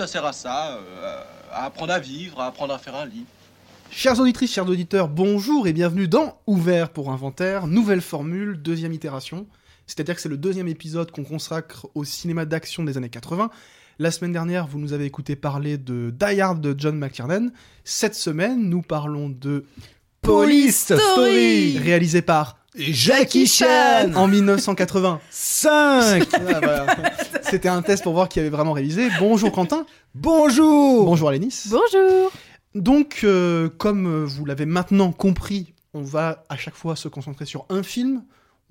Ça sert à ça, euh, à apprendre à vivre, à apprendre à faire un lit. Chères auditrices, chers auditeurs, bonjour et bienvenue dans Ouvert pour Inventaire, nouvelle formule, deuxième itération. C'est-à-dire que c'est le deuxième épisode qu'on consacre au cinéma d'action des années 80. La semaine dernière, vous nous avez écouté parler de Die Hard de John McTiernan. Cette semaine, nous parlons de Police Story réalisé par Jackie Chan en 1980. 5 Ah, voilà. C'était un test pour voir qui avait vraiment réalisé. Bonjour Quentin. Bonjour Bonjour Alénis. Bonjour Donc, euh, comme vous l'avez maintenant compris, on va à chaque fois se concentrer sur un film.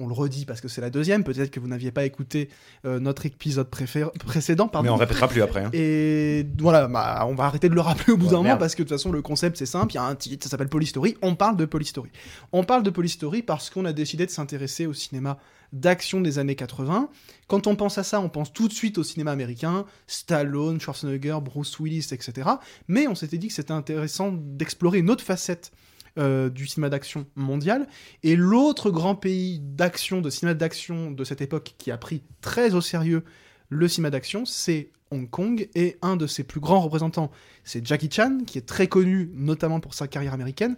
On le redit parce que c'est la deuxième. Peut-être que vous n'aviez pas écouté euh, notre épisode précédent. Pardon. Mais on répétera plus après. hein. Et voilà, bah, on va arrêter de le rappeler au bout Ouais, d'un moment parce que de toute façon le concept c'est simple, il y a un titre, ça s'appelle Polystory, on parle de Polystory. On parle de Polystory parce qu'on a décidé de s'intéresser au cinéma d'action des années 80. Quand on pense à ça, on pense tout de suite au cinéma américain, Stallone, Schwarzenegger, Bruce Willis, etc. Mais on s'était dit que c'était intéressant d'explorer une autre facette euh, du cinéma d'action mondial. Et l'autre grand pays d'action, de cinéma d'action de cette époque qui a pris très au sérieux le cinéma d'action, c'est Hong Kong, et un de ses plus grands représentants, c'est Jackie Chan, qui est très connu notamment pour sa carrière américaine,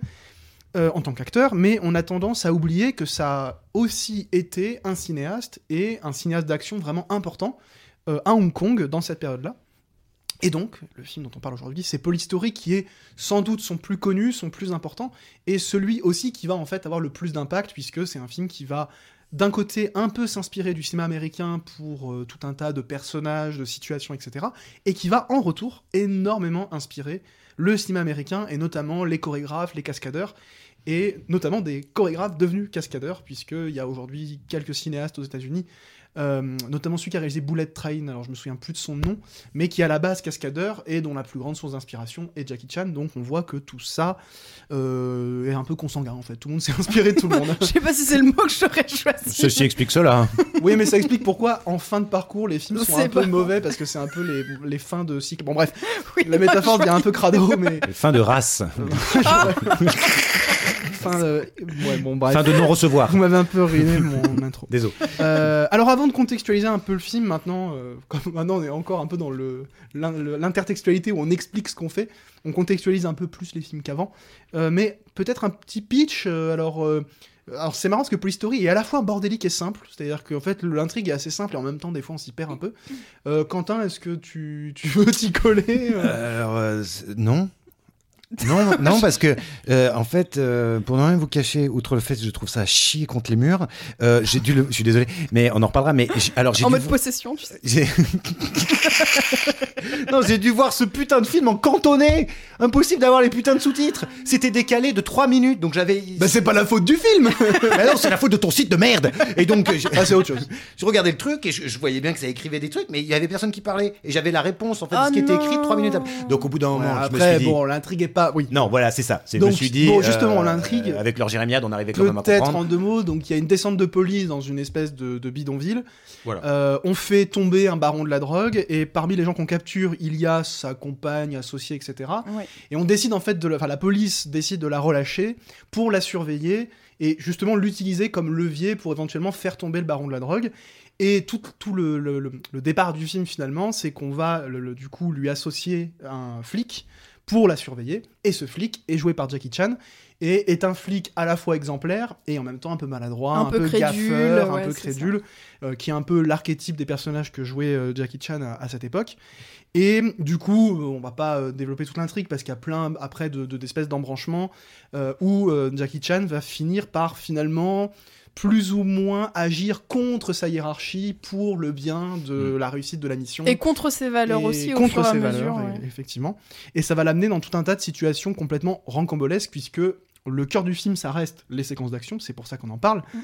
euh, en tant qu'acteur, mais on a tendance à oublier que ça a aussi été un cinéaste, et un cinéaste d'action vraiment important, euh, à Hong Kong, dans cette période-là. Et donc, le film dont on parle aujourd'hui, c'est Polystory, qui est sans doute son plus connu, son plus important, et celui aussi qui va en fait avoir le plus d'impact, puisque c'est un film qui va d'un côté un peu s'inspirer du cinéma américain pour euh, tout un tas de personnages, de situations, etc., et qui va en retour énormément inspirer le cinéma américain, et notamment les chorégraphes, les cascadeurs, et notamment des chorégraphes devenus cascadeurs, puisqu'il y a aujourd'hui quelques cinéastes aux États-Unis, notamment celui qui a réalisé Bullet Train, alors je me souviens plus de son nom, mais qui est à la base cascadeur et dont la plus grande source d'inspiration est Jackie Chan. Donc on voit que tout ça euh, est un peu consanguin en fait. Tout le monde s'est inspiré de tout le monde. Je sais pas si c'est le mot que j'aurais choisi. Ceci explique cela. hein. Oui, mais ça explique pourquoi en fin de parcour les films sont C'est un peu pas- mauvais parce que c'est un peu les, les fins de cycle. Bon bref, Oui, la métaphore devient un peu crado, mais Fin de race. fin de... Ouais, bon bref. Fin de non-recevoir. Vous m'avez un peu ruiné mon intro. Désolé. Euh, alors avant de contextualiser un peu le film, maintenant, euh, comme maintenant on est encore un peu dans le l'intertextualité où on explique ce qu'on fait, on contextualise un peu plus les films qu'avant. Euh, mais peut-être un petit pitch. euh, alors, euh, alors c'est marrant parce que Polystory est à la fois bordélique et simple, c'est-à-dire qu'en fait l'intrigue est assez simple et en même temps des fois on s'y perd un peu. Euh, Quentin, est-ce que tu, tu veux t'y coller euh? Alors, euh, non. Non, non, parce que euh, en fait, euh, pour ne rien vous cacher, outre le fait que je trouve ça chier contre les murs, euh, j'ai dû le, je suis désolé, mais on en reparlera. Mais alors j'ai En dû mode vo- possession, tu sais. non, j'ai dû voir ce putain de film en cantonné. Impossible d'avoir les putains de sous-titres. C'était décalé de 3 minutes, donc j'avais. Bah c'est pas la faute du film Bah non, c'est la faute de ton site de merde. Et donc, je, Ah c'est autre chose. je regardais le truc et je, je voyais bien que ça écrivait des trucs, mais il y avait personne qui parlait. Et j'avais la réponse en fait de Ah ce qui était écrit 3 minutes après. Donc au bout d'un moment, je me Après, suis dit. bon, l'intrigue est pas... Oui, Non, voilà, c'est ça. C'est- Je me Donc, suis dit. bon, justement, l'intrigue- Avec leur jérémiade, on arrivait quand même à Peut-être en deux mots, donc il y a une descente de police dans une espèce de, de bidonville. Voilà. Euh, on fait tomber un baron de la drogue et parmi les gens qu'on capture, il y a sa compagne, associée, etc. Ouais. Et on décide en fait de, la- enfin la police décide de la relâcher pour la surveiller et justement l'utiliser comme levier pour éventuellement faire tomber le baron de la drogue. Et tout, tout le, le- le- le départ du film finalement, c'est qu'on va le- le- du coup lui associer un flic pour la surveiller. Et ce flic est joué par Jackie Chan et est un flic à la fois exemplaire et en même temps un peu maladroit, Un un, peu peu, crédule, gaffeur, ouais, un peu crédule, euh, qui est un peu l'archétype des personnages que jouait euh, Jackie Chan à, à cette époque. Et du coup, on va pas euh, développer toute l'intrigue parce qu'il y a plein après de de- d'espèces d'embranchements où Jackie Chan va finir par finalement plus ou moins agir contre sa hiérarchie pour le bien de Mm. la réussite de la mission. Et contre ses valeurs Et aussi, au contre fur et à ses mesure. valeurs, ouais. et- effectivement. Et ça va l'amener dans tout un tas de situations complètement rancambolesques, puisque le cœur du film, ça reste les séquences d'action, c'est pour ça qu'on en parle, Mm.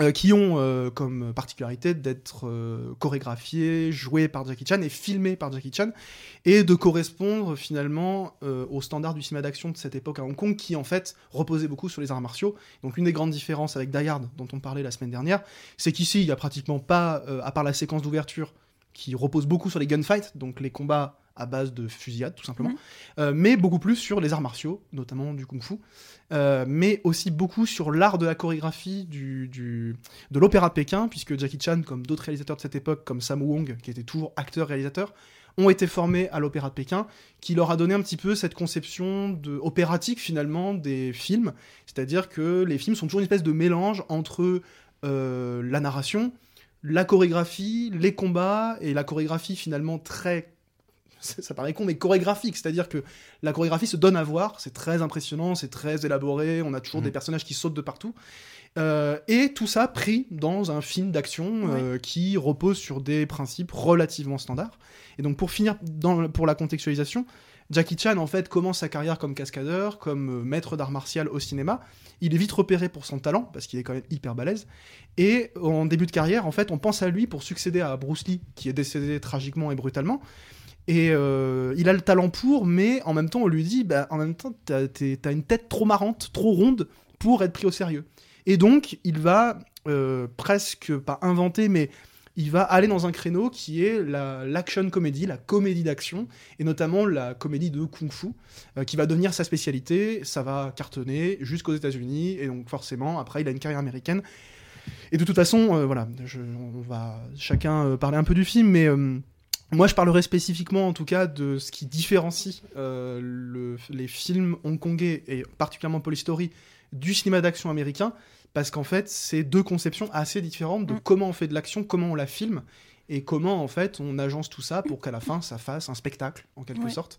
Euh, qui ont euh, comme particularité d'être euh, chorégraphiées, jouées par Jackie Chan et filmées par Jackie Chan, et de correspondre finalement aux standards du cinéma d'action de cette époque à Hong Kong, qui en fait reposait beaucoup sur les arts martiaux. Donc une des grandes différences avec Die Hard, dont on parlait la semaine dernière, c'est qu'ici, il n'y a pratiquement pas, à part la séquence d'ouverture, qui repose beaucoup sur les gunfights, donc les combats à base de fusillade tout simplement, Euh, mais beaucoup plus sur les arts martiaux, notamment du kung-fu, euh, mais aussi beaucoup sur l'art de la chorégraphie du, du- de l'opéra de Pékin, puisque Jackie Chan, comme d'autres réalisateurs de cette époque, comme Sam Wong, qui était toujours acteur-réalisateur, ont été formés à l'opéra de Pékin, qui leur a donné un petit peu cette conception de, opératique finalement des films, c'est-à-dire que les films sont toujours une espèce de mélange entre euh, la narration, la chorégraphie, les combats, et la chorégraphie finalement très... Ça paraît con, mais chorégraphique, c'est-à-dire que la chorégraphie se donne à voir, c'est très impressionnant, c'est très élaboré, on a toujours Mhm. des personnages qui sautent de partout. Euh, et tout ça pris dans un film d'action euh, qui repose sur des principes relativement standards. Et donc pour finir, dans, pour la contextualisation, Jackie Chan en fait commence sa carrière comme cascadeur, comme euh, maître d'art martial au cinéma. Il est vite repéré pour son talent parce qu'il est quand même hyper balèze. Et en début de carrière, en fait, on pense à lui pour succéder à Bruce Lee, qui est décédé tragiquement et brutalement. Et euh, il a le talent pour, mais en même temps, on lui dit, bah, en même temps, t'as une tête trop marrante, trop ronde pour être pris au sérieux. Et donc, il va euh, presque pas inventer, mais il va aller dans un créneau qui est la- l'action comédie, la comédie d'action, et notamment la comédie de kung-fu, euh, qui va devenir sa spécialité. Ça va cartonner jusqu'aux États-Unis, et donc forcément, après, il a une carrière américaine. Et de toute façon, voilà, je- on va chacun parler un peu du film, mais moi, je parlerai spécifiquement, en tout cas, de ce qui différencie euh, le- les films hongkongais et particulièrement Polystory du cinéma d'action américain, parce qu'en fait, c'est deux conceptions assez différentes de Mm. comment on fait de l'action, comment on la filme, et comment en fait on agence tout ça pour qu'à la fin ça fasse un spectacle en quelque Ouais. sorte.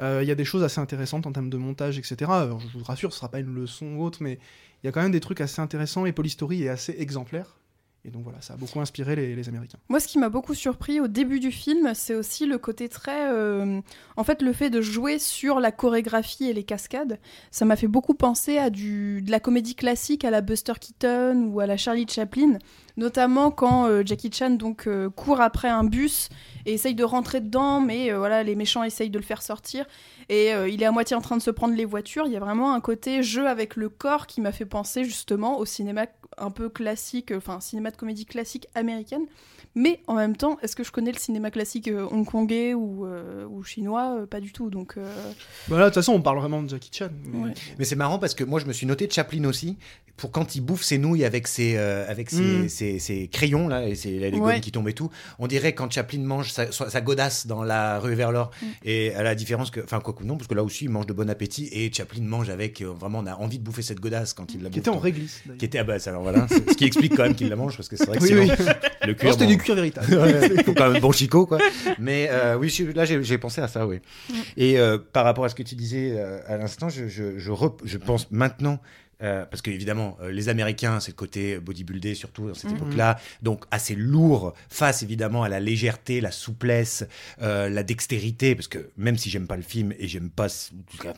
Euh, Il y a des choses assez intéressantes en termes de montage, etc. Alors, je vous rassure, ce sera pas une leçon ou autre, mais il y a quand même des trucs assez intéressants et Polystory est assez exemplaire. Et donc voilà, ça a beaucoup inspiré les, Américains. Moi, ce qui m'a beaucoup surpris au début du film, c'est aussi le côté très. euh, En fait, le fait de jouer sur la chorégraphie et les cascades, ça m'a fait beaucoup penser à du... de la comédie classique à la Buster Keaton ou à la Charlie Chaplin. Notamment quand euh, Jackie Chan donc euh, court après un bus et essaye de rentrer dedans, mais voilà, les méchants essayent de le faire sortir. Et il est à moitié en train de se prendre les voitures. Il y a vraiment un côté jeu avec le corps qui m'a fait penser justement au cinéma un peu classique, enfin cinéma de comédie classique américaine. Mais en même temps, est-ce que je connais le cinéma classique euh, hongkongais ou, euh, ou chinois? Euh, Pas du tout. Donc, euh, Voilà, de toute façon, on parle vraiment de Jackie Chan. mais- Ouais. Mais c'est marrant parce que moi je me suis noté Chaplin aussi pour quand il bouffe ses nouilles avec ses, euh, avec ses, Mm. ses- ses crayons là et ses, les Ouais. gommes qui tombent et tout. On dirait quand Chaplin mange sa, sa- godasse dans la rue vers l'or Mm. et à la différence que, enfin quoi que non parce que là aussi il mange de bon appétit et Chaplin mange avec euh, vraiment on a envie de bouffer cette godasse quand il la bouffe. Qui était en réglisse. Qui était ah bah ça, alors voilà ce qui explique quand même qu'il la mange parce que c'est vrai que Oui, sinon, oui. le cuir c'était bon, du cuir véritable. Ouais, faut quand même bon chicot quoi. Mais euh, oui, là j'ai pensé à ça, oui. Mm. Et euh, par rapport à ce que tu disais euh, à l'instant, je, je, je, je pense maintenant. Euh, parce que évidemment, euh, les Américains, c'est le côté bodybuildé surtout dans cette Mhm. époque-là, donc assez lourd face évidemment à la légèreté, la souplesse, euh, la dextérité, parce que même si j'aime pas le film et j'aime pas parce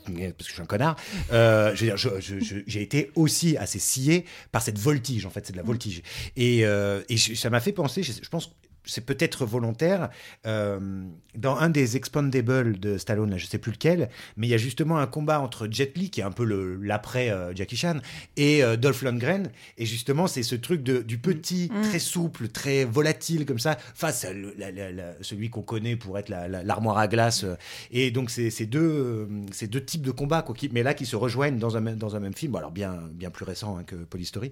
que je suis un connard, euh, j'ai été aussi assez scié par cette voltige en fait, c'est de la voltige. Et, et je- ça m'a fait penser, je, je pense c'est peut-être volontaire. euh, dans un des Expandables de Stallone, là, je sais plus lequel, mais il y a justement un combat entre Jet Li, qui est un peu l'après euh, Jackie Chan, et euh, Dolph Lundgren. Et justement, c'est ce truc de, du petit, Mm. très souple, très volatile comme ça, face à le- la- la- la- celui qu'on connaît pour être la- la- l'armoire à glace. Et donc, c'est deux, ces deux types de combats, quoi, qui, mais là, qui se rejoignent dans un, même- dans un même film. Bon, alors, bien, bien plus récent hein, que Polystory.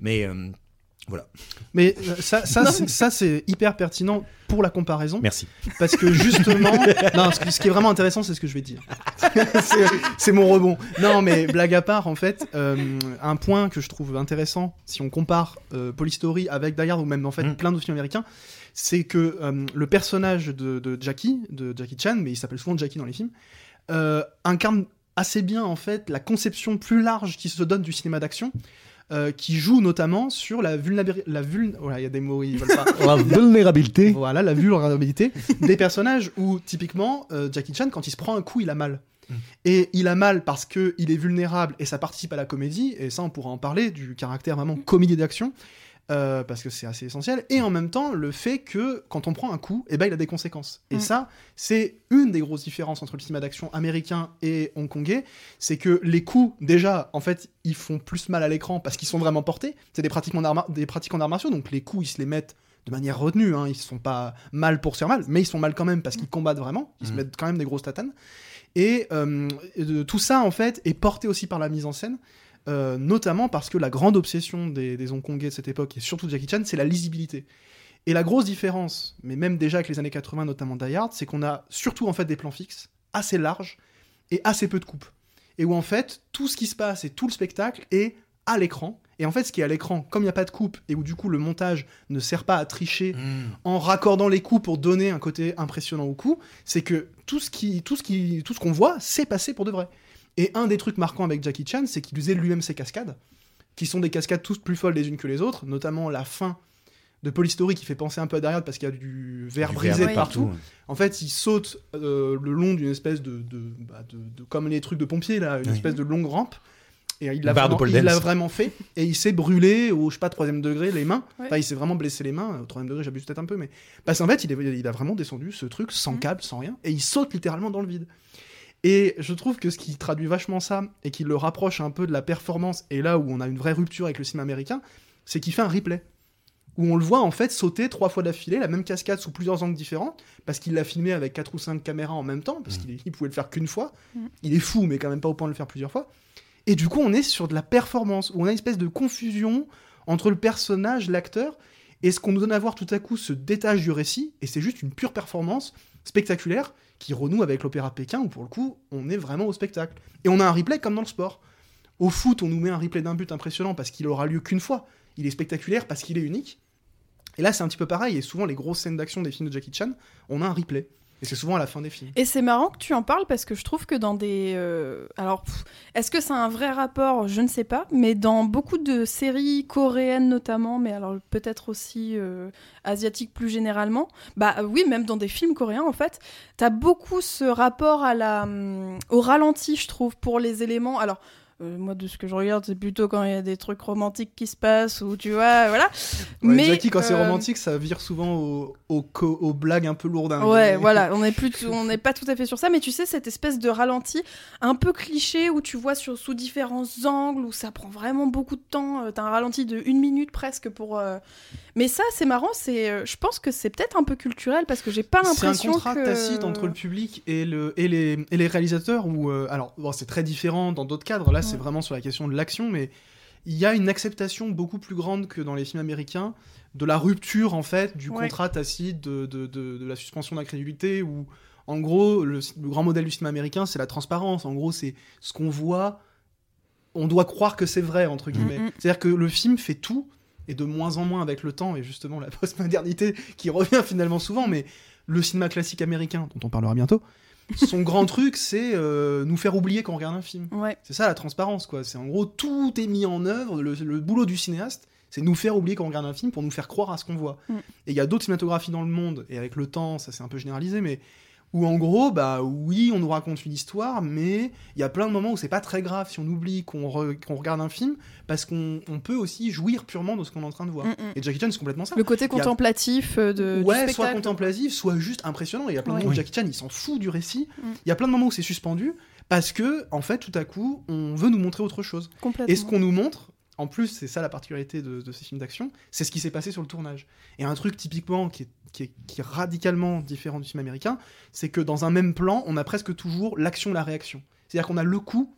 Mais. Voilà, Mais euh, ça, ça, c'est- ça c'est hyper pertinent pour la comparaison. merci. Parce que justement, non, ce, ce qui est vraiment intéressant, c'est ce que je vais dire. c'est c'est mon rebond. Non, mais blague à part, en fait, euh, un point que je trouve intéressant, si on compare euh, Polystory avec Die Hard ou même en fait Mm. plein d'autres films américains, c'est que euh, le personnage de, de Jackie, de Jackie Chan, mais il s'appelle souvent Jackie dans les films, euh, incarne assez bien en fait la conception plus large qui se donne du cinéma d'action. Euh, qui joue notamment sur la vulnérabilité. La vul... voilà, il y a des mots, ils veulent pas. La vulnérabilité. Voilà, la vulnérabilité des personnages où, typiquement, euh, Jackie Chan, quand il se prend un coup, il a mal. Mm. Et il a mal parce que il est vulnérable et ça participe à la comédie, et ça on pourra en parler, du caractère vraiment comédie d'action, euh, parce que c'est assez essentiel, et en même temps le fait que quand on prend un coup, eh ben, il a des conséquences. Et Mm. ça, c'est une des grosses différences entre le cinéma d'action américain et hongkongais, c'est que les coups, déjà, en fait, ils font plus mal à l'écran parce qu'ils sont vraiment portés, c'est des d'arts mar- des martiaux, donc les coups, ils se les mettent de manière retenue. Hein. Ils se font pas mal pour se faire mal, mais ils sont mal quand même parce qu'ils combattent vraiment. Ils se Mhm. mettent quand même des grosses tatanes. Et euh, tout ça, en fait, est porté aussi par la mise en scène. Euh, notamment parce que la grande obsession des, des Hongkongais de cette époque, et surtout de Jackie Chan, c'est la lisibilité. Et la grosse différence, mais même déjà avec les années 80, notamment Die Hard, c'est qu'on a surtout en fait des plans fixes, assez larges, et assez peu de coupes. Et où en fait, tout ce qui se passe et tout le spectacle est à l'écran. Et en fait, ce qui est à l'écran, comme il n'y a pas de coupe, et où du coup le montage ne sert pas à tricher Mmh. en raccordant les coups pour donner un côté impressionnant au coup, c'est que tout ce qui, tout ce qui, tout ce qu'on voit, c'est passé pour de vrai. Et un des trucs marquants avec Jackie Chan, c'est qu'il faisait lui-même ses cascades, qui sont des cascades toutes plus folles les unes que les autres, notamment la fin de Polystory qui fait penser un peu à derrière parce qu'il y a du verre Du brisé verre partout. En fait, il saute euh, le long d'une espèce de, de, bah, de- de- comme les trucs de pompiers là, une Oui. espèce de longue rampe. Et il l'a vraiment, fait. Et il s'est brûlé au je sais pas troisième degré les mains. Ouais. Enfin, il s'est vraiment blessé les mains. Au troisième degré, j'abuse peut-être un peu, mais parce qu'en fait, il, est- il a vraiment descendu ce truc sans Mhm. câble, sans rien, et il saute littéralement dans le vide. Et je trouve que ce qui traduit vachement ça et qui le rapproche un peu de la performance, et là où on a une vraie rupture avec le cinéma américain, c'est qu'il fait un replay où on le voit en fait sauter trois fois d'affilée la même cascade sous plusieurs angles différents parce qu'il l'a filmé avec quatre ou cinq caméras en même temps parce qu'il est- il pouvait le faire qu'une fois. Mhm. Il est fou mais quand même pas au point de le faire plusieurs fois. Et du coup, on est sur de la performance où on a une espèce de confusion entre le personnage, l'acteur et ce qu'on nous donne à voir tout à coup se détache du récit et c'est juste une pure performance spectaculaire qui renoue avec l'opéra Pékin où pour le coup, on est vraiment au spectacle. Et on a un replay comme dans le sport. Au foot, on nous met un replay d'un but impressionnant parce qu'il aura lieu qu'une fois. Il est spectaculaire parce qu'il est unique. Et là, c'est un petit peu pareil. Et souvent, les grosses scènes d'action des films de Jackie Chan, on a un replay. Et c'est souvent à la fin des films. Et c'est marrant que tu en parles parce que je trouve que dans des. euh, alors, est-ce que c'est un vrai rapport? Je ne sais pas. Mais dans beaucoup de séries coréennes notamment, mais alors peut-être aussi euh, asiatiques plus généralement, bah oui, même dans des films coréens en fait, t'as beaucoup ce rapport à la, hum, au ralenti, je trouve, pour les éléments. Alors. Euh, moi, de ce que je regarde, c'est plutôt quand il y a des trucs romantiques qui se passent, ou tu vois, voilà. Ouais, mais Jackie, quand c'est euh, romantique, ça vire souvent aux, aux aux blagues un peu lourdes. hein. Ouais, Mais- voilà, on n'est plus, on n'est pas tout à fait sur ça, mais tu sais cette espèce de ralenti un peu cliché où tu vois sur sous différents angles où ça prend vraiment beaucoup de temps. euh, T'as un ralenti de une minute presque pour. euh, Mais ça, c'est marrant. C'est, je pense que c'est peut-être un peu culturel parce que j'ai pas C'est un l'impression contrat que. tacite entre le public et, le, et, les, et les réalisateurs. Où, alors, bon, c'est très différent dans d'autres cadres. Là, c'est vraiment sur la question de l'action, mais il y a une acceptation beaucoup plus grande que dans les films américains de la rupture, en fait, du Ouais. contrat tacite, de, de, de- de la suspension d'incrédulité, où, en gros, le, le grand modèle du cinéma américain, c'est la transparence. En gros, c'est ce qu'on voit, on doit croire que c'est vrai, entre guillemets. Mm. C'est-à-dire que le film fait tout, et de moins en moins avec le temps, et justement la postmodernité qui revient finalement souvent, mais le cinéma classique américain, dont on parlera bientôt, son grand truc, c'est euh, nous faire oublier qu'on regarde un film. Ouais. C'est ça la transparence, quoi. C'est en gros, tout est mis en œuvre, le, le boulot du cinéaste, c'est nous faire oublier qu'on regarde un film pour nous faire croire à ce qu'on voit. Mm. Et il y a d'autres cinématographies dans le monde, et avec le temps, ça s'est un peu généralisé, mais où en gros, bah oui, on nous raconte une histoire, mais il y a plein de moments où c'est pas très grave si on oublie qu'on re- qu'on regarde un film, parce qu'on on peut aussi jouir purement de ce qu'on est en train de voir. Mm, mm. Et Jackie Chan, c'est complètement ça. Le côté a- contemplatif euh, de. du Ouais, soit spectacle. contemplatif, soit juste impressionnant. Il y a plein de Ouais. moments où. Jackie Chan, il s'en fout du récit. Mm. Il y a plein de moments où c'est suspendu, parce que, en fait, tout à coup, on veut nous montrer autre chose. Complètement. Et ce qu'on nous montre, en plus, c'est ça la particularité de, de ces films d'action, c'est ce qui s'est passé sur le tournage. Et un truc typiquement qui est, qui est, qui est radicalement différent du film américain, c'est que dans un même plan, on a presque toujours l'action, la réaction. C'est-à-dire qu'on a le coup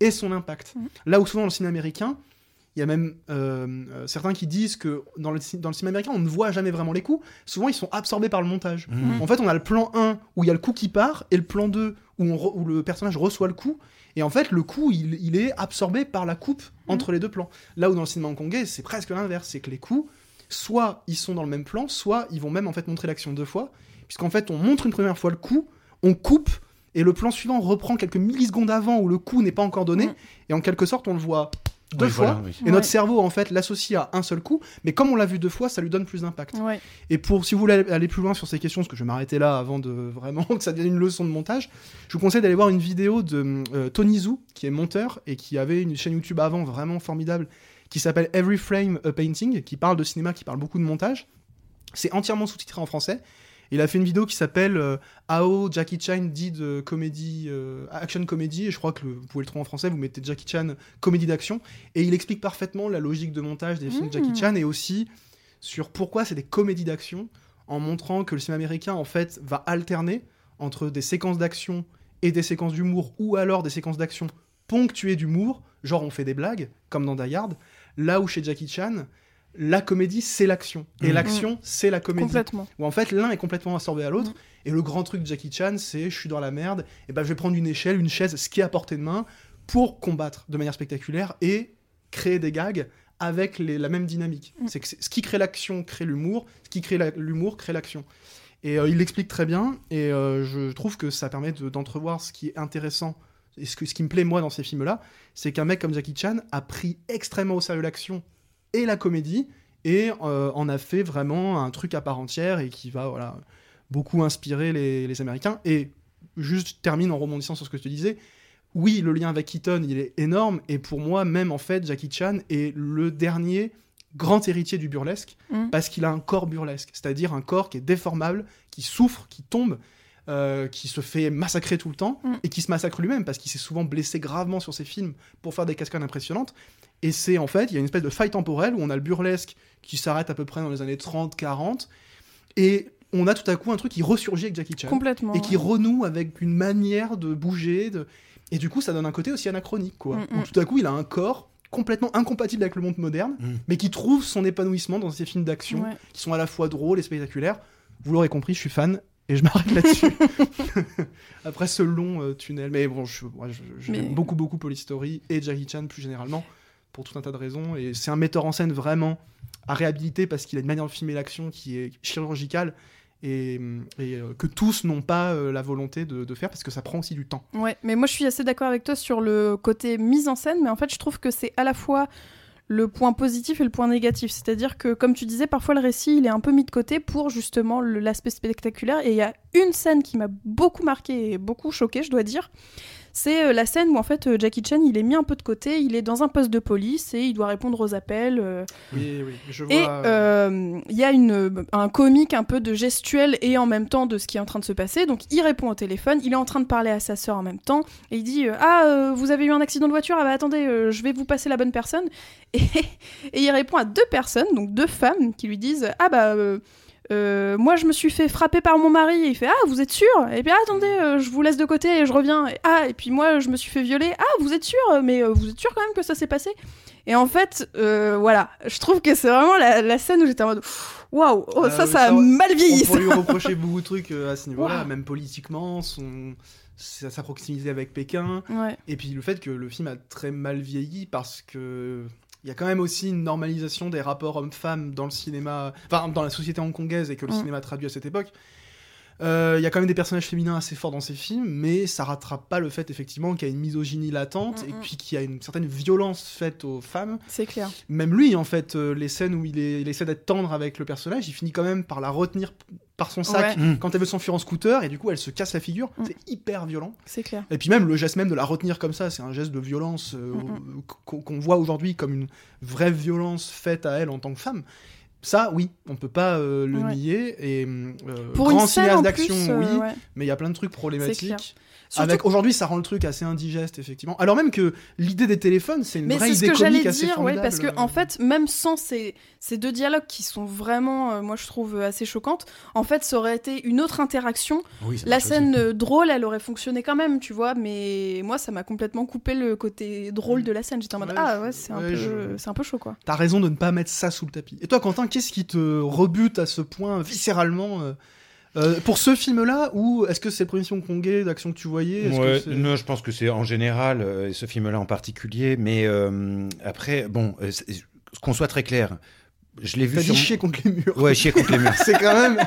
et son impact. Mhm. Là où souvent dans le cinéma américain, il y a même euh, euh, certains qui disent que dans le, ci- dans le cinéma américain, on ne voit jamais vraiment les coups. Souvent, ils sont absorbés par le montage. Mmh. En fait, on a le plan 1 où il y a le coup qui part et le plan 2 où, on re- où le personnage reçoit le coup. Et en fait, le coup, il, il est absorbé par la coupe entre les deux plans. Là où dans le cinéma hongkongais, c'est presque l'inverse. C'est que les coups, soit ils sont dans le même plan, soit ils vont même en fait montrer l'action deux fois. Puisqu'en fait, on montre une première fois le coup, on coupe, et le plan suivant reprend quelques millisecondes avant où le coup n'est pas encore donné. Et en quelque sorte, on le voit deux Oui, fois. voilà, oui. Et Ouais. notre cerveau, en fait, l'associe à un seul coup. Mais comme on l'a vu deux fois, ça lui donne plus d'impact. Ouais. Et pour, si vous voulez aller plus loin sur ces questions, parce que je vais m'arrêter là avant de vraiment que ça devienne une leçon de montage, je vous conseille d'aller voir une vidéo de euh, Tony Zhu, qui est monteur et qui avait une chaîne YouTube avant vraiment formidable, qui s'appelle Every Frame a Painting, qui parle de cinéma, qui parle beaucoup de montage. C'est entièrement sous-titré en français. Il a fait une vidéo qui s'appelle euh, How Jackie Chan did euh, comedy, euh, action comedy, et je crois que le- vous pouvez le trouver en français, vous mettez Jackie Chan comédie d'action, et il explique parfaitement la logique de montage des films de Jackie Mm. Chan et aussi sur pourquoi c'est des comédies d'action, en montrant que le cinéma américain, en fait, va alterner entre des séquences d'action et des séquences d'humour, ou alors des séquences d'action ponctuées d'humour, genre on fait des blagues, comme dans Die Hard, là où chez Jackie Chan, la comédie, c'est l'action. Et Mhm. l'action, c'est la comédie. Complètement. Où en fait, l'un est complètement absorbé à l'autre. Et le grand truc de Jackie Chan, c'est je suis dans la merde, et ben je vais prendre une échelle, une chaise, ce qui est à portée de main, pour combattre de manière spectaculaire et créer des gags avec les- la même dynamique. Mm. C'est que ce qui crée l'action crée l'humour, ce qui crée la- l'humour crée l'action. Et euh, il l'explique très bien, et euh, je trouve que ça permet de- d'entrevoir ce qui est intéressant. Et ce, que, ce qui me plaît, moi, dans ces films-là, c'est qu'un mec comme Jackie Chan a pris extrêmement au sérieux l'action et la comédie, et euh, en a fait vraiment un truc à part entière, et qui va voilà, beaucoup inspirer les, les Américains. Et juste je termine en rebondissant sur ce que tu disais. Oui, le lien avec Keaton, il est énorme, et pour moi, même en fait, Jackie Chan est le dernier grand héritier du burlesque, Mm. parce qu'il a un corps burlesque, c'est-à-dire un corps qui est déformable, qui souffre, qui tombe, euh, qui se fait massacrer tout le temps, Mm. et qui se massacre lui-même, parce qu'il s'est souvent blessé gravement sur ses films pour faire des cascades impressionnantes. Et c'est en fait, il y a une espèce de faille temporelle où on a le burlesque qui s'arrête à peu près dans les années 30-40, et on a tout à coup un truc qui ressurgit avec Jackie Chan Complètement. et qui renoue avec une manière de bouger. De... Et du coup, ça donne un côté aussi anachronique, quoi. Mm, Où mm. tout à coup, il a un corps complètement incompatible avec le monde moderne, Mm. mais qui trouve son épanouissement dans ces films d'action Ouais. qui sont à la fois drôles et spectaculaires. Vous l'aurez compris, je suis fan. Et je m'arrête là-dessus. Après ce long euh, tunnel. Mais bon, je, moi, je- je- j'aime Mais- beaucoup, beaucoup Polystory et Jackie Chan plus généralement, pour tout un tas de raisons. Et c'est un metteur en scène vraiment à réhabiliter parce qu'il a une manière de filmer l'action qui est chirurgicale et, et, euh, que tous n'ont pas euh, la volonté de, de faire parce que ça prend aussi du temps. Ouais, mais moi je suis assez d'accord avec toi sur le côté mise en scène, mais en fait je trouve que c'est à la fois le point positif et le point négatif. C'est-à-dire que, comme tu disais, parfois le récit il est un peu mis de côté pour justement l'aspect spectaculaire. Et il y a une scène qui m'a beaucoup marqué et beaucoup choqué, je dois dire. C'est euh, la scène où en fait euh, Jackie Chan il est mis un peu de côté, il est dans un poste de police et il doit répondre aux appels. euh, Oui, oui, je vois. et il y a une, un comique un peu de gestuel et en même temps de ce qui est en train de se passer. Donc il répond au téléphone, il est en train de parler à sa sœur en même temps et il dit Ah, vous avez eu un accident de voiture? Ah bah attendez, je vais vous passer la bonne personne. Et, et il répond à deux personnes, donc deux femmes, qui lui disent Ah bah. Euh, moi, je me suis fait frapper par mon mari. Et il fait Ah, vous êtes sûr? Et puis, ah, attendez, euh, je vous laisse de côté et je reviens. Et, ah, et puis moi, je me suis fait violer. Ah, vous êtes sûr? Mais euh, vous êtes sûr quand même que ça s'est passé? Et en fait, voilà, je trouve que c'est vraiment la, la scène où j'étais en mode Waouh, oh, Ah ça, ça a mal vieilli. On pourrait lui reprocher beaucoup de trucs à ce niveau-là, même politiquement, son... sa, sa proximité avec Pékin. Ouais, Et puis le fait que le film a très mal vieilli parce que il y a quand même aussi une normalisation des rapports hommes-femmes dans le cinéma, enfin dans la société hongkongaise et que le Mm. cinéma traduit à cette époque. Euh, Il y a quand même des personnages féminins assez forts dans ces films, mais ça rattrape pas le fait effectivement qu'il y a une misogynie latente Mm, et mm. puis qu'il y a une certaine violence faite aux femmes. c'est clair. Même lui, en fait, euh, les scènes où il, est- il essaie d'être tendre avec le personnage, il finit quand même par la retenir par son sac Ouais. Mm. quand elle veut s'enfuir en scooter et du coup elle se casse la figure. Mm. C'est hyper violent. C'est clair. Et puis même le geste même de la retenir comme ça, c'est un geste de violence euh, Mm, qu'on voit aujourd'hui comme une vraie violence faite à elle en tant que femme. Ça, oui, on peut pas euh, le Ouais. nier. Et euh, Pour grand une scène cinéaste d'action, euh, oui, ouais. mais il y a plein de trucs problématiques. Avec aujourd'hui, ça rend le truc assez indigeste, effectivement. Alors même que l'idée des téléphones, c'est une Mais vraie c'est ce idée que j'allais comique assez dire, ouais, formidable. parce que en fait, même sans ces, ces deux dialogues qui sont vraiment, euh, moi je trouve assez choquantes, en fait, ça aurait été une autre interaction. Oui, La aussi. scène drôle, elle aurait fonctionné quand même, tu vois, mais moi, ça m'a complètement coupé le côté drôle de la scène. J'étais en mode Ouais, ah ouais, c'est un ouais, peu, je- un peu chaud quoi. T'as raison de ne pas mettre ça sous le tapis. Et toi, Quentin, qu'est-ce qui te rebute à ce point viscéralement euh, euh, pour ce film-là ou est-ce que c'est le premier film d'action que tu voyais que non, je pense que c'est en général, euh, et ce film-là en particulier, mais euh, après, bon, qu'on soit très clair, je l'ai vu T'as sur... dit chier contre les murs. Ouais, chier contre les murs. c'est quand même.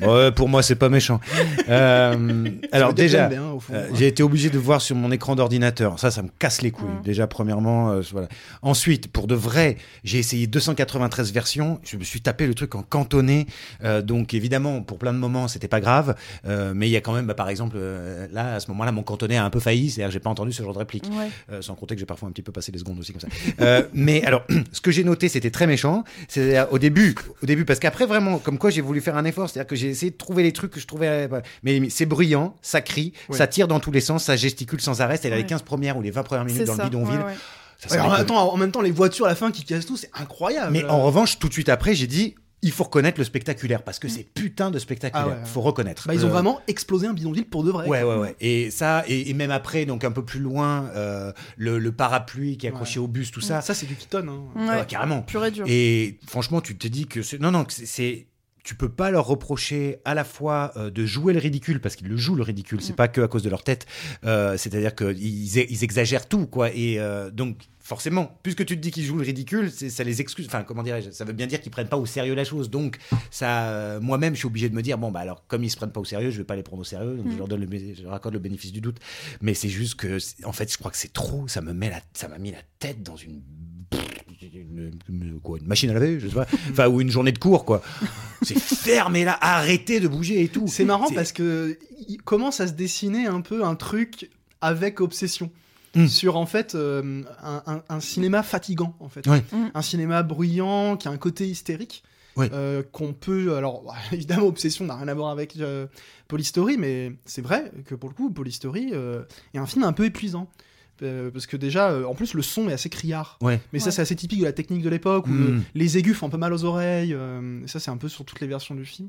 Ouais, pour moi, c'est pas méchant. Euh, alors déjà, bien, fond. Euh, j'ai été obligé de voir sur mon écran d'ordinateur. Ça, ça me casse les couilles. Mm. Déjà, premièrement, euh, voilà. Ensuite, pour de vrai, j'ai essayé 293 versions. Je me suis tapé le truc en cantonné. Euh, donc, évidemment, pour plein de moments, c'était pas grave. Euh, mais il y a quand même, bah, par exemple, euh, là, à ce moment-là, mon cantonné a un peu failli. C'est-à-dire, que j'ai pas entendu ce genre de réplique. Ouais. Euh, sans compter que j'ai parfois un petit peu passé les secondes aussi comme ça. Euh, mais alors, ce que j'ai noté, c'était très méchant. C'est au début, au début, parce qu'après vraiment, comme quoi j'ai voulu faire un effort, c'est-à-dire que j'ai essayé de trouver les trucs que je trouvais. Mais, c'est bruyant, ça crie, Ouais. ça tire dans tous les sens, ça gesticule sans arrêt. C'est les Ouais. 15 premières ou les 20 premières minutes dans ça. le bidonville. ouais, ouais. Ça Ouais, en, même temps, en même temps, les voitures à la fin qui cassent tout, c'est incroyable. Mais en revanche, tout de suite après, j'ai dit, il faut reconnaître le spectaculaire parce que c'est putain de spectaculaire. Ah ouais, ouais. Faut reconnaître. Bah, ils ont Le- vraiment explosé un bidonville pour de vrai. Ouais, quoi. ouais, ouais. Et ça, et, et même après, donc un peu plus loin, euh, le, le parapluie qui est accroché Ouais. au bus, tout ça. Ça, c'est du Keaton. hein. Ouais. Ouais, carrément. Pur et dur. Et franchement, tu te dis que c'est- non, non, c'est- tu peux pas leur reprocher à la fois euh, de jouer le ridicule parce qu'ils le jouent le ridicule, c'est Mm. pas que à cause de leur tête. Euh, C'est-à-dire qu'ils ils exagèrent tout, quoi. Et euh, donc forcément, puisque tu te dis qu'ils jouent le ridicule, c'est- ça les excuse. Enfin, comment dirais-je Ça veut bien dire qu'ils prennent pas au sérieux la chose. Donc ça, euh, moi-même, je suis obligé de me dire bon bah alors comme ils se prennent pas au sérieux, je vais pas les prendre au sérieux. Donc Mm. je leur donne le, je leur accorde le bénéfice du doute. Mais c'est juste que, en fait, je crois que c'est trop. Ça me met la, ça m'a mis la tête dans une une, une- quoi, une machine à laver, je sais pas, enfin ou une journée de cours quoi. C'est fermé là, arrêtez de bouger et tout. C'est marrant parce que il commence à se dessiner un peu un truc avec obsession? Mm. Sur en fait euh, un, un- un cinéma fatigant en fait, Ouais. Mm. un cinéma bruyant qui a un côté hystérique Ouais. euh, qu'on peut alors bah, évidemment obsession n'a rien à voir avec euh, Polystory mais c'est vrai que pour le coup Polystory euh, est un film un peu épuisant Euh, parce que déjà euh, en plus le son est assez criard Ouais. mais ça Ouais. c'est assez typique de la technique de l'époque où Mm. le- les aigus font un peu mal aux oreilles euh, et ça c'est un peu sur toutes les versions du film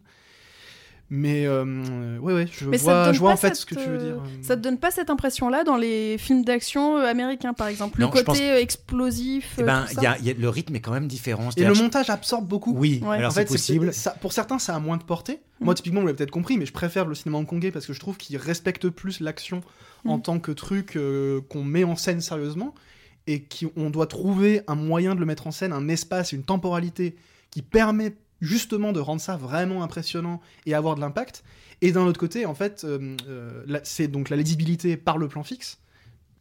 mais euh, ouais ouais je Mais ça te vois, je en fait cette, ce que tu veux dire euh, euh. Ça te donne pas cette impression-là dans les films d'action euh, américains, par exemple Non, Le pense- côté euh, explosif. Eh euh, ben, tout il ça y a, il y a- le rythme est quand même différent. et le montage absorbe beaucoup Oui, Ouais. alors en fait, c'est possible. ça, pour certains, ça a moins de portée. Mm. Moi, typiquement, vous l'avez peut-être compris, mais je préfère le cinéma hongkongais parce que je trouve qu'il respecte plus l'action en Mm. tant que truc euh, qu'on met en scène sérieusement et qu'on doit trouver un moyen de le mettre en scène, un espace, une temporalité qui permet justement de rendre ça vraiment impressionnant et avoir de l'impact. Et d'un autre côté, en fait, euh, euh, c'est donc la lisibilité par le plan fixe.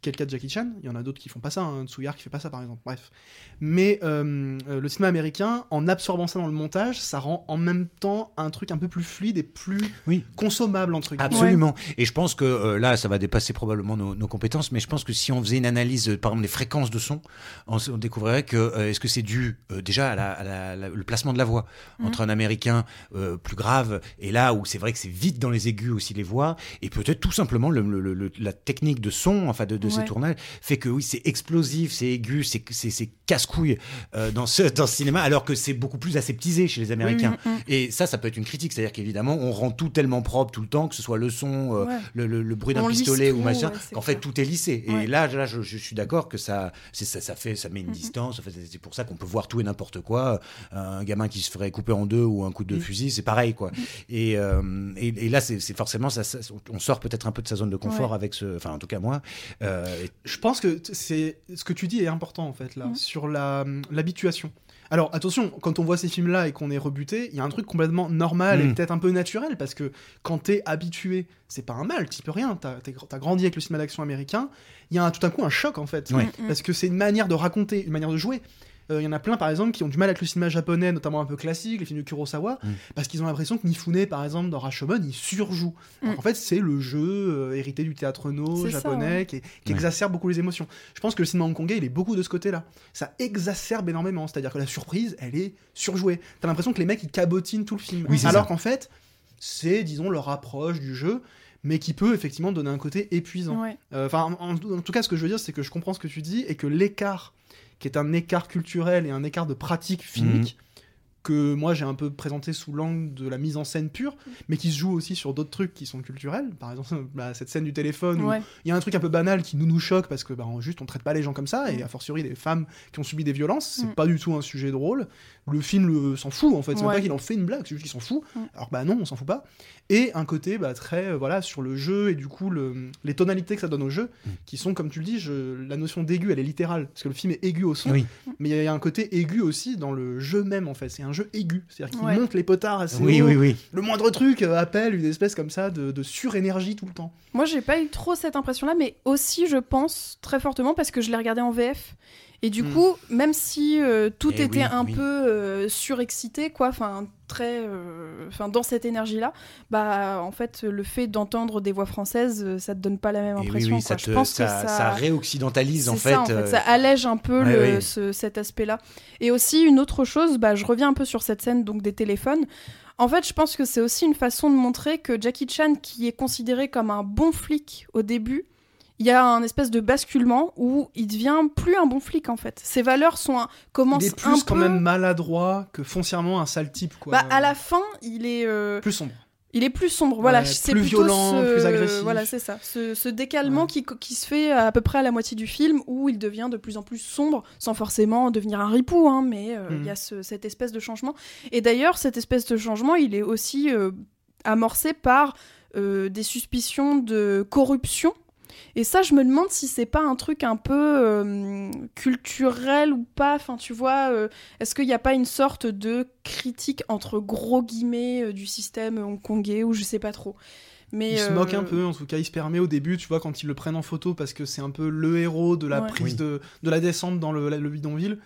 Quel cas de Jackie Chan Il y en a d'autres qui font pas ça, hein, Tsuyar qui fait pas ça par exemple. Bref. Mais euh, euh, le cinéma américain, en absorbant ça dans le montage, ça rend en même temps un truc un peu plus fluide et plus Oui. consommable entre guillemets. Absolument. Et je pense que euh, là, ça va dépasser probablement nos, nos compétences, mais je pense que si on faisait une analyse, par exemple, des fréquences de son, on, découvrirait que euh, est-ce que c'est dû euh, déjà à, la- à la- la- le placement de la voix Mhm. entre un Américain euh, plus grave et là où c'est vrai que c'est vite dans les aigus aussi les voix, et peut-être tout simplement le, le- le- la technique de son, enfin de, de ces Ouais. tournages, fait que oui, c'est explosif, c'est aigu, c'est casse-couille euh, dans ce dans ce cinéma, alors que c'est beaucoup plus aseptisé chez les Américains. Mm, mm. Et ça, ça peut être une critique, c'est-à-dire qu'évidemment, on rend tout tellement propre tout le temps, que ce soit le son, euh, Ouais. le, le- le bruit d'un pistolet ou machin, qu'en fait tout est lissé. Et là, là, je, je suis d'accord que ça, ça, ça fait, ça met une distance. En fait, c'est pour ça qu'on peut voir tout et n'importe quoi. Un gamin qui se ferait couper en deux ou un coup de fusil, c'est pareil, quoi. Et, euh, et, et là, c'est forcément ça, ça- on sort peut-être un peu de sa zone de confort avec ce, enfin, en tout cas moi. Euh, et- Je pense que c'est ce que tu dis est important en fait là Mhm. sur la l'habituation. Alors attention, quand on voit ces films-là et qu'on est rebuté, il y a un truc complètement normal et Mhm. peut-être un peu naturel parce que quand t'es habitué, c'est pas un mal, tu peux rien. T'as grandi avec le cinéma d'action américain, il y a un- tout à coup un choc en fait. Mm, mm. parce que c'est une manière de raconter, une manière de jouer. Euh, Il y en a plein, par exemple, qui ont du mal avec le cinéma japonais, notamment un peu classique, les films de Kurosawa, Mm. parce qu'ils ont l'impression que Mifune, par exemple, dans Rashomon, il surjoue. Alors Mm. qu'en fait, c'est le jeu euh, hérité du théâtre no ça, japonais ouais. qui, qui Ouais. exacerbe beaucoup les émotions. Je pense que le cinéma hongkongais, il est beaucoup de ce côté-là. Ça exacerbe énormément, c'est-à-dire que la surprise, elle est surjouée. T'as l'impression que les mecs, ils cabotinent tout le film. Oui, Alors qu'en fait, c'est, disons, leur approche du jeu, mais qui peut effectivement donner un côté épuisant. Ouais. Euh, Enfin, en, en- en tout cas, ce que je veux dire, c'est que je comprends ce que tu dis et que l'écart, qui est un écart culturel et un écart de pratique filmique, que moi j'ai un peu présenté sous l'angle de la mise en scène pure, mais qui se joue aussi sur d'autres trucs qui sont culturels. Par exemple, bah, cette scène du téléphone où il y a un truc un peu banal qui nous nous choque parce que bah, on- juste on traite pas les gens comme ça et a fortiori les femmes qui ont subi des violences c'est Mm. pas du tout un sujet drôle le film le- s'en fout en fait c'est Ouais. pas qu'il en fait une blague c'est juste qu'il s'en fout alors bah non on s'en fout pas et un côté bah, très euh, voilà sur le jeu et du coup le- les tonalités que ça donne au jeu Mm. qui sont comme tu le dis je- la notion d'aigu elle est littérale parce que le film est aigu au son Oui. mais il y a un côté aigu aussi dans le jeu même en fait c'est un jeu aigu c'est-à-dire qu'il Ouais. monte les potards assez oui, haut. oui, oui. le moindre truc euh, appelle une espèce comme ça de, de surénergie tout le temps Moi, j'ai pas eu trop cette impression-là, mais aussi, je pense, très fortement, parce que je l'ai regardé en VF. Et du Mm. coup, même si euh, tout Eh était oui, un oui. peu euh, surexcité, quoi, enfin, très. euh, Enfin, dans cette énergie-là, bah, en fait, le fait d'entendre des voix françaises, ça te donne pas la même Et oui, impression. oui, ça, je te- pense ça, que ça. ça réoccidentalise en fait. ça, en fait, ça allège un peu ouais, le- ouais. ce- cet aspect-là. Et aussi, une autre chose, bah, je reviens un peu sur cette scène donc des téléphones. En fait, je pense que c'est aussi une façon de montrer que Jackie Chan, qui est considéré comme un bon flic au début, il y a un espèce de basculement où il devient plus un bon flic en fait. Ses valeurs sont un, commencent Il est un plus quand peu- même maladroit que foncièrement un sale type, quoi. Bah, à la fin, il est euh, Plus sombre. il est plus sombre. Voilà, Ouais, c'est plus violent, ce- plus agressif. Voilà, c'est ça. Ce, ce décalement Ouais. qui, qui se fait à peu près à la moitié du film où il devient de plus en plus sombre, sans forcément devenir un ripou, hein, mais euh, il Mhm. y a ce- cette espèce de changement. Et d'ailleurs, cette espèce de changement, il est aussi euh, amorcé par euh, des suspicions de corruption. Et ça, je me demande si c'est pas un truc un peu euh, culturel ou pas. Enfin, tu vois, euh, est-ce qu'il n'y a pas une sorte de critique entre gros guillemets euh, du système hongkongais ou je sais pas trop. Mais Il se moque un peu, en tout cas, il se permet au début, tu vois, quand ils le prennent en photo, parce que c'est un peu le héros de la Ouais. prise Oui. de, de la descente dans le, le bidonville.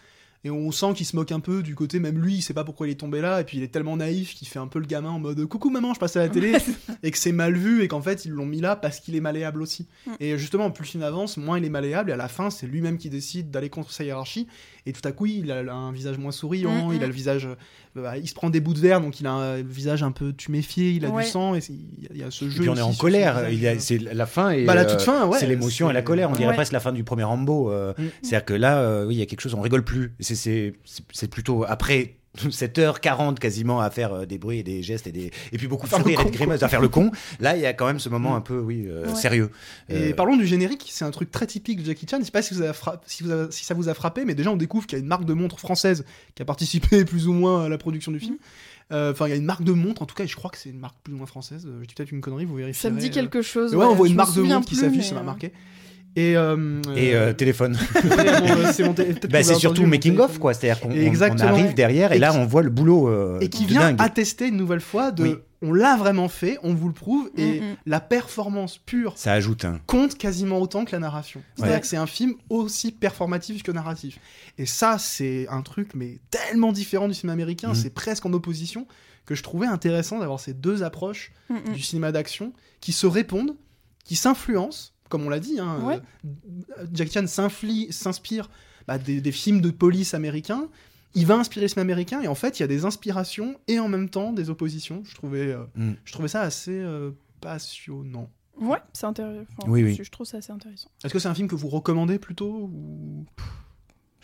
Et on sent qu'il se moque un peu du côté, même lui, il sait pas pourquoi il est tombé là, et puis il est tellement naïf qu'il fait un peu le gamin en mode coucou maman, je passe à la télé, et que c'est mal vu, et qu'en fait ils l'ont mis là parce qu'il est malléable aussi. Mm. Et justement, plus le film avance, moins il est malléable, et à la fin, c'est lui-même qui décide d'aller contre sa hiérarchie, et tout à coup, il a un visage moins souriant, Mm, il a le visage. euh, il se prend des bouts de verre, donc il a un visage un peu tuméfié, il a Ouais. du sang, et il y a- il y a ce Et jeu. puis on est en colère. visage, Il y a-. C'est la fin et Bah, la euh, toute fin, ouais. c'est l'émotion et la colère. On dirait Ouais. presque la fin du premier Rambo. euh, Mm. C'est-à-dire que là, euh, oui, il y a quelque chose. On rigole plus. C'est- plutôt après 7h40 quasiment à faire euh, des bruits et des gestes et des et puis beaucoup et de con, grimaces à faire le con. Là, il y a quand même ce moment Mm. un peu, oui, euh, Ouais. sérieux. Et Euh, parlons du générique, c'est un truc très typique de Jackie Chan. Je sais pas si, vous avez fra- si, vous avez- si ça vous a frappé, mais déjà on découvre qu'il y a une marque de montre française qui a participé plus ou moins à la production du film. Euh, Enfin, il y a une marque de montre, en tout cas, et je crois que c'est une marque plus ou moins française. Je dis peut-être une connerie, vous vérifiez. Ça me dit quelque chose. Ouais, on voit une marque de montre qui s'affiche, mais, ça m'a euh, marqué. Et, euh, et euh, euh, téléphone. c'est Bah, surtout making of téléphone. quoi. C'est-à-dire qu'on arrive derrière et, Et là qui- on voit le boulot euh, Et qui de vient dingue. attester une nouvelle fois de Oui. on l'a vraiment fait, on vous le prouve, et Mm, mm. la performance pure Ça ajoute un. compte quasiment autant que la narration. C'est-à-dire Ouais. que c'est un film aussi performatif que narratif. Et ça, c'est un truc mais tellement différent du cinéma américain, Mhm. c'est presque en opposition, que je trouvais intéressant d'avoir ces deux approches Mm, mm. du cinéma d'action qui se répondent, qui s'influencent, comme on l'a dit. Hein, Ouais. euh, Jackie Chan s'inspire bah, des, des films de police américains. Il va inspirer le cinéma américain et en fait, il y a des inspirations et en même temps des oppositions. Je trouvais, euh, Mm. je trouvais ça assez euh, passionnant. Ouais, c'est intéressant. Enfin, Oui, oui. Je, je trouve ça assez intéressant. Est-ce que c'est un film que vous recommandez plutôt ou...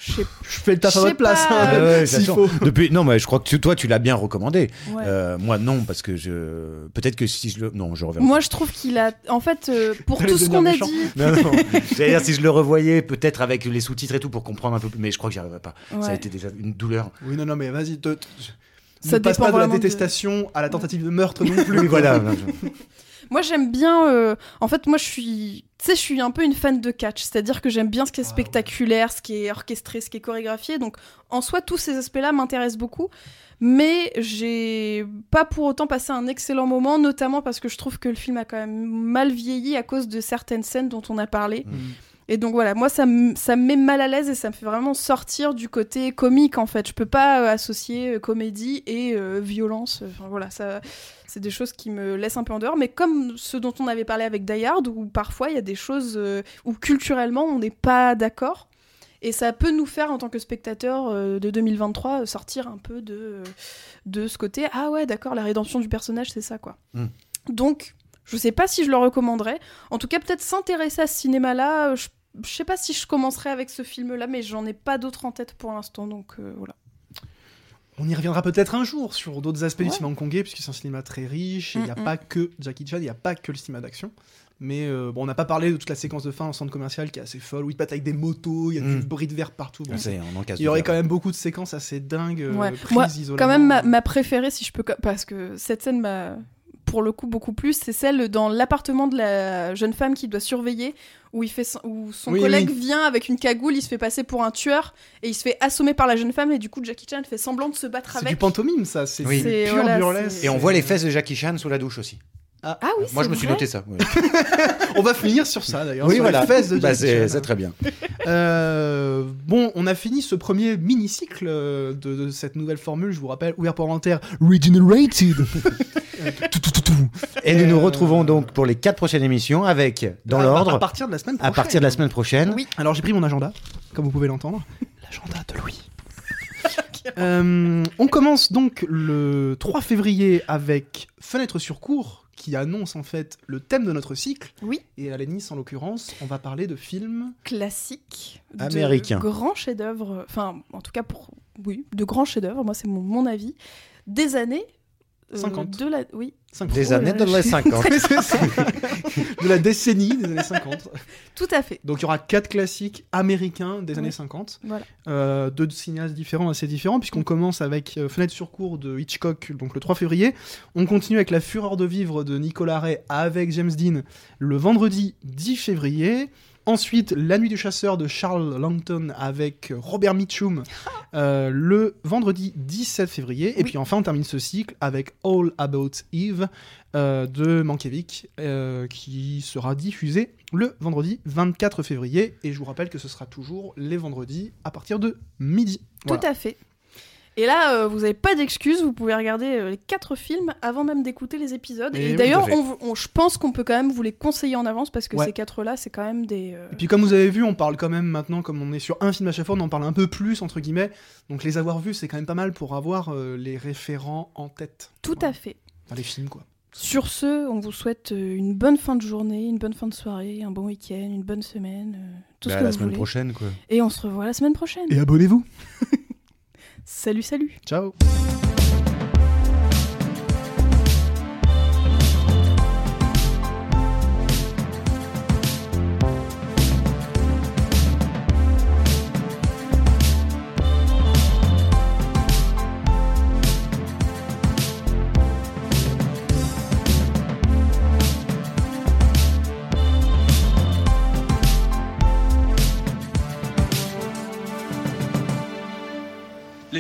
Je fais le taf à votre place, hein, Ah ouais, faut. Depuis, non, mais je crois que tu- toi, tu l'as bien recommandé. ouais. Euh, moi, non, parce que je. Peut-être que si je le. Non, je reviens. Moi, je trouve qu'il a. En fait, euh, pour tout ce qu'on a méchant. dit. Non, non. J'allais dire, si je le revoyais, peut-être avec les sous-titres et tout, pour comprendre un peu plus. Mais je crois que j'y arriverais pas. Ça a été déjà une douleur. Oui, non, non, mais vas-y. te- te- Ça ne passe dépend pas de la vraiment de- détestation à la tentative de meurtre non plus. Voilà. Moi, j'aime bien. euh, En fait, moi, je suis. Tu sais, je suis un peu une fan de catch. C'est-à-dire que j'aime bien ce qui est Ah, spectaculaire, ce qui est orchestré, ce qui est chorégraphié. Donc, en soi, tous ces aspects-là m'intéressent beaucoup. Mais j'ai pas pour autant passé un excellent moment, notamment parce que je trouve que le film a quand même mal vieilli à cause de certaines scènes dont on a parlé. Mm. Et donc voilà, moi ça, me- ça me met mal à l'aise et ça me fait vraiment sortir du côté comique en fait. Je peux pas euh, associer euh, comédie et euh, violence. Enfin voilà, ça, c'est des choses qui me laissent un peu en dehors. Mais comme ce dont on avait parlé avec Die Hard, où parfois il y a des choses où culturellement on n'est pas d'accord. Et ça peut nous faire, en tant que spectateur de 2023, euh, sortir un peu de, de ce côté. Ah ouais, d'accord, la rédemption du personnage, c'est ça quoi. Mm. Donc, je sais pas si je le recommanderais. En tout cas, peut-être s'intéresser à ce cinéma-là. Je, je sais pas si je commencerai avec ce film-là, mais j'en ai pas d'autres en tête pour l'instant. Donc euh, voilà. On y reviendra peut-être un jour sur d'autres aspects du cinéma hongkongais, puisque c'est un cinéma très riche, et il n'y a Mm, mm. pas que Jackie Chan, il n'y a pas que le cinéma d'action. Mais euh, bon, on n'a pas parlé de toute la séquence de fin en centre commercial qui est assez folle, où ils battent avec des motos, il y a Mm. du bruit de verre partout. Bon, On sait, on en casse il y aurait quand même beaucoup de séquences assez dingues, euh, Ouais. prises Moi. Quand même, ma, ma préférée, si je peux. Parce que cette scène m'a. Pour le coup, beaucoup plus, c'est celle dans l'appartement de la jeune femme qui doit surveiller, où, il fait son, où son Oui, collègue oui. vient avec une cagoule, il se fait passer pour un tueur, et il se fait assommer par la jeune femme, et du coup, Jackie Chan fait semblant de se battre C'est avec. du pantomime, ça, c'est Oui. du C'est- pur voilà, burlesque. c'est- Et on voit les fesses de Jackie Chan sous la douche aussi. Ah oui, Moi, c'est je me suis noté ça. On va finir sur ça d'ailleurs. Oui, sur voilà. Fesses de Bah, Jackie c'est Chan. c'est très bien. Euh, bon, on a fini ce premier mini-cycle euh, de, de cette nouvelle formule. Je vous rappelle, ouvert parlementaire regenerated. Euh, tout, tout, tout, tout. Et nous nous Euh, retrouvons donc pour les quatre prochaines émissions avec, dans À- À l'ordre, partir de la semaine à prochaine. partir de la semaine prochaine. Oui. Alors j'ai pris mon agenda, comme vous pouvez l'entendre. L'agenda de Louis. Euh, on commence donc le 3 février avec Fenêtre sur cours, qui annonce en fait le thème de notre cycle. Oui. Et à Nice, en l'occurrence, on va parler de films classiques, Américains. de grands chefs-d'œuvre, enfin, en tout cas pour, oui, de grands chefs-d'œuvre. Moi, c'est mon, mon avis. Des années. Euh, 50. de la, oui, Des années de les 50. Oui, c'est ça. de la décennie des années 50. tout à fait. Donc il y aura quatre classiques américains des Oui. années 50. Voilà. Euh, deux cinéastes différents, assez différents, puisqu'on commence avec euh, Fenêtre sur cour de Hitchcock, donc le 3 février. On continue avec La fureur de vivre de Nicolas Ray avec James Dean le vendredi 10 février. Ensuite, La nuit du chasseur de Charles Langton avec Robert Mitchum euh, le vendredi 17 février. Et Oui. puis enfin, on termine ce cycle avec All About Eve euh, de Mankiewicz euh, qui sera diffusé le vendredi 24 février. Et je vous rappelle que ce sera toujours les vendredis à partir de midi. Voilà. Tout à fait. Et là, euh, vous n'avez pas d'excuses, vous pouvez regarder euh, les quatre films avant même d'écouter les épisodes. Et Et, oui, d'ailleurs, on on- je pense qu'on peut quand même vous les conseiller en avance parce que Ouais. ces quatre-là, c'est quand même des. euh, Et puis comme vous avez vu, on parle quand même maintenant, comme on est sur un film à chaque fois, on en parle un peu plus, entre guillemets. Donc les avoir vus, c'est quand même pas mal pour avoir euh, les référents en tête. Tout Voilà. à fait. Enfin, les films, quoi. Sur ce, on vous souhaite une bonne fin de journée, une bonne fin de soirée, un bon week-end, une bonne semaine, euh, tout Bah, ce que la vous semaine voulez. prochaine, quoi. Et on se revoit la semaine prochaine. Et abonnez-vous Salut, salut. Ciao